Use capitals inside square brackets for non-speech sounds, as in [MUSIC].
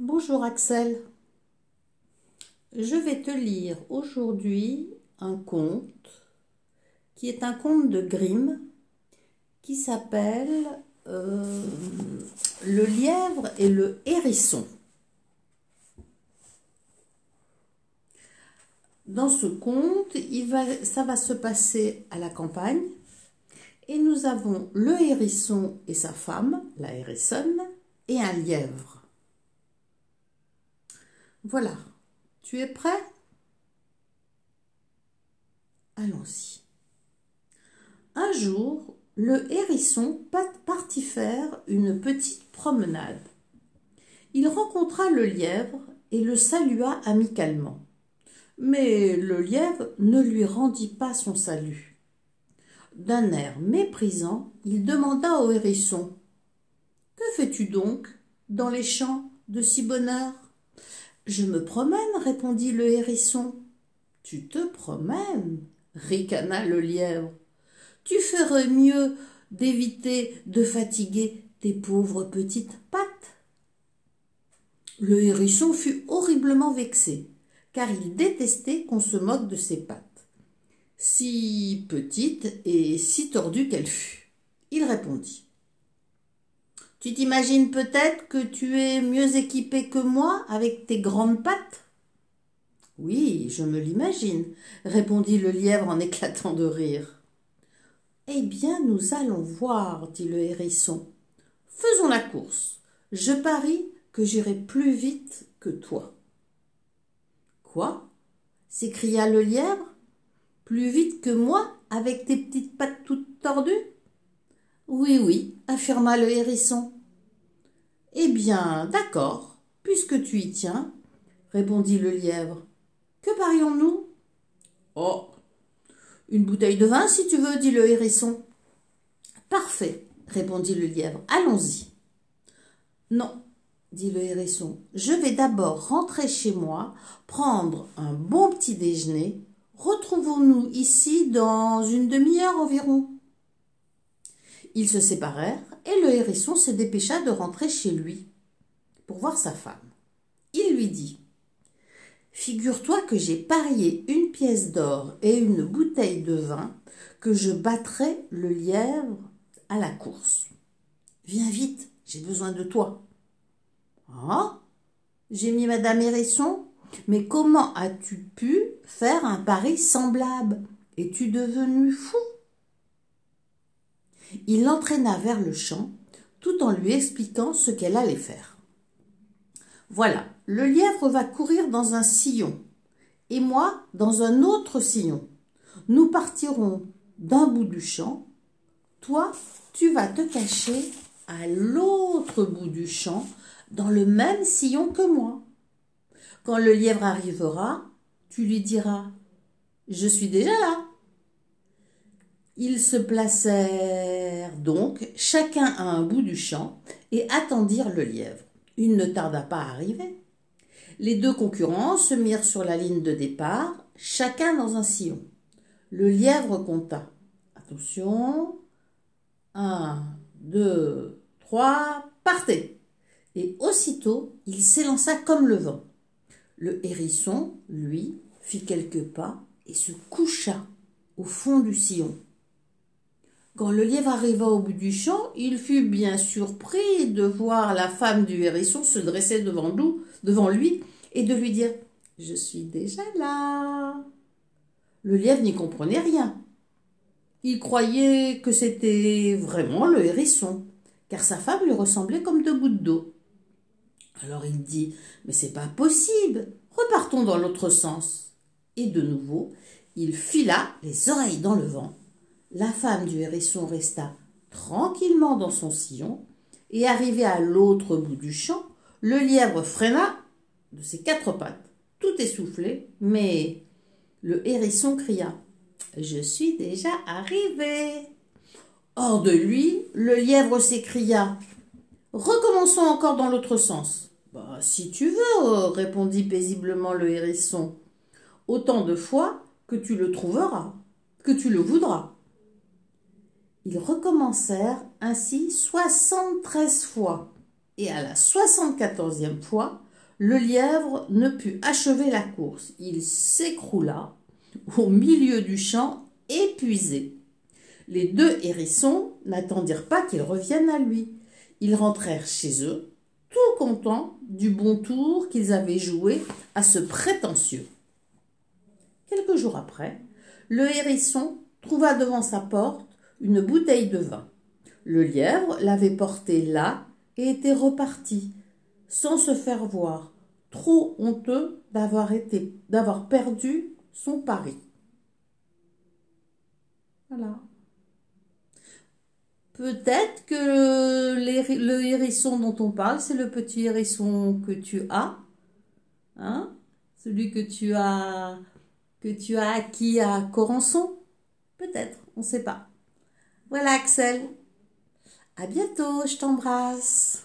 Bonjour Axel. Je vais te lire aujourd'hui un conte qui est un conte de Grimm qui s'appelle euh, Le lièvre et le hérisson. Dans ce conte, ça va se passer à la campagne et nous avons le hérisson et sa femme, la hérissonne, et un lièvre. Voilà, tu es prêt? Allons-y. Un jour, le hérisson partit faire une petite promenade. Il rencontra le lièvre et le salua amicalement. Mais le lièvre ne lui rendit pas son salut. D'un air méprisant, il demanda au hérisson Que fais-tu donc dans les champs de si bonne heure? Je me promène, répondit le hérisson. Tu te promènes ricana le lièvre. Tu ferais mieux d'éviter de fatiguer tes pauvres petites pattes. Le hérisson fut horriblement vexé, car il détestait qu'on se moque de ses pattes, si petite et si tordue qu'elle fût. Il répondit. Tu t'imagines peut-être que tu es mieux équipé que moi avec tes grandes pattes? Oui, je me l'imagine, répondit le lièvre en [LAUGHS] éclatant de rire. Eh bien, nous allons voir, dit le hérisson. Faisons la course. Je parie que j'irai plus vite que toi. Quoi? s'écria le lièvre. Plus vite que moi, avec tes petites pattes toutes tordues? Oui, oui, affirma le hérisson. Eh bien, d'accord, puisque tu y tiens, répondit le lièvre. Que parions-nous? Oh, une bouteille de vin, si tu veux, dit le hérisson. Parfait, répondit le lièvre. Allons-y. Non, dit le hérisson. Je vais d'abord rentrer chez moi, prendre un bon petit déjeuner. Retrouvons-nous ici dans une demi-heure environ. Ils se séparèrent et le hérisson se dépêcha de rentrer chez lui pour voir sa femme. Il lui dit Figure-toi que j'ai parié une pièce d'or et une bouteille de vin que je battrai le lièvre à la course. Viens vite, j'ai besoin de toi. Ah J'ai mis Madame Hérisson. Mais comment as-tu pu faire un pari semblable? Es-tu devenu fou? Il l'entraîna vers le champ, tout en lui expliquant ce qu'elle allait faire. Voilà, le lièvre va courir dans un sillon, et moi dans un autre sillon. Nous partirons d'un bout du champ. Toi, tu vas te cacher à l'autre bout du champ, dans le même sillon que moi. Quand le lièvre arrivera, tu lui diras Je suis déjà là. Ils se placèrent donc chacun à un bout du champ et attendirent le lièvre. Il ne tarda pas à arriver. Les deux concurrents se mirent sur la ligne de départ, chacun dans un sillon. Le lièvre compta. Attention. Un, deux, trois, partez. Et aussitôt, il s'élança comme le vent. Le hérisson, lui, fit quelques pas et se coucha au fond du sillon. Quand le lièvre arriva au bout du champ, il fut bien surpris de voir la femme du hérisson se dresser devant, devant lui et de lui dire Je suis déjà là. Le lièvre n'y comprenait rien. Il croyait que c'était vraiment le hérisson, car sa femme lui ressemblait comme deux gouttes d'eau. Alors il dit Mais c'est pas possible, repartons dans l'autre sens. Et de nouveau, il fila les oreilles dans le vent la femme du hérisson resta tranquillement dans son sillon, et arrivé à l'autre bout du champ, le lièvre freina de ses quatre pattes, tout essoufflé, mais le hérisson cria Je suis déjà arrivé. Hors de lui, le lièvre s'écria Recommençons encore dans l'autre sens. Bah, si tu veux, répondit paisiblement le hérisson, autant de fois que tu le trouveras, que tu le voudras. Ils recommencèrent ainsi soixante-treize fois, et à la soixante-quatorzième fois, le lièvre ne put achever la course. Il s'écroula au milieu du champ, épuisé. Les deux hérissons n'attendirent pas qu'il revienne à lui. Ils rentrèrent chez eux, tout contents du bon tour qu'ils avaient joué à ce prétentieux. Quelques jours après, le hérisson trouva devant sa porte une bouteille de vin. Le lièvre l'avait portée là et était reparti, sans se faire voir, trop honteux d'avoir été, d'avoir perdu son pari. Voilà. Peut-être que le hérisson dont on parle, c'est le petit hérisson que tu as, hein celui que tu as que tu as acquis à Corançon. Peut-être, on ne sait pas. Voilà Axel. À bientôt, je t'embrasse.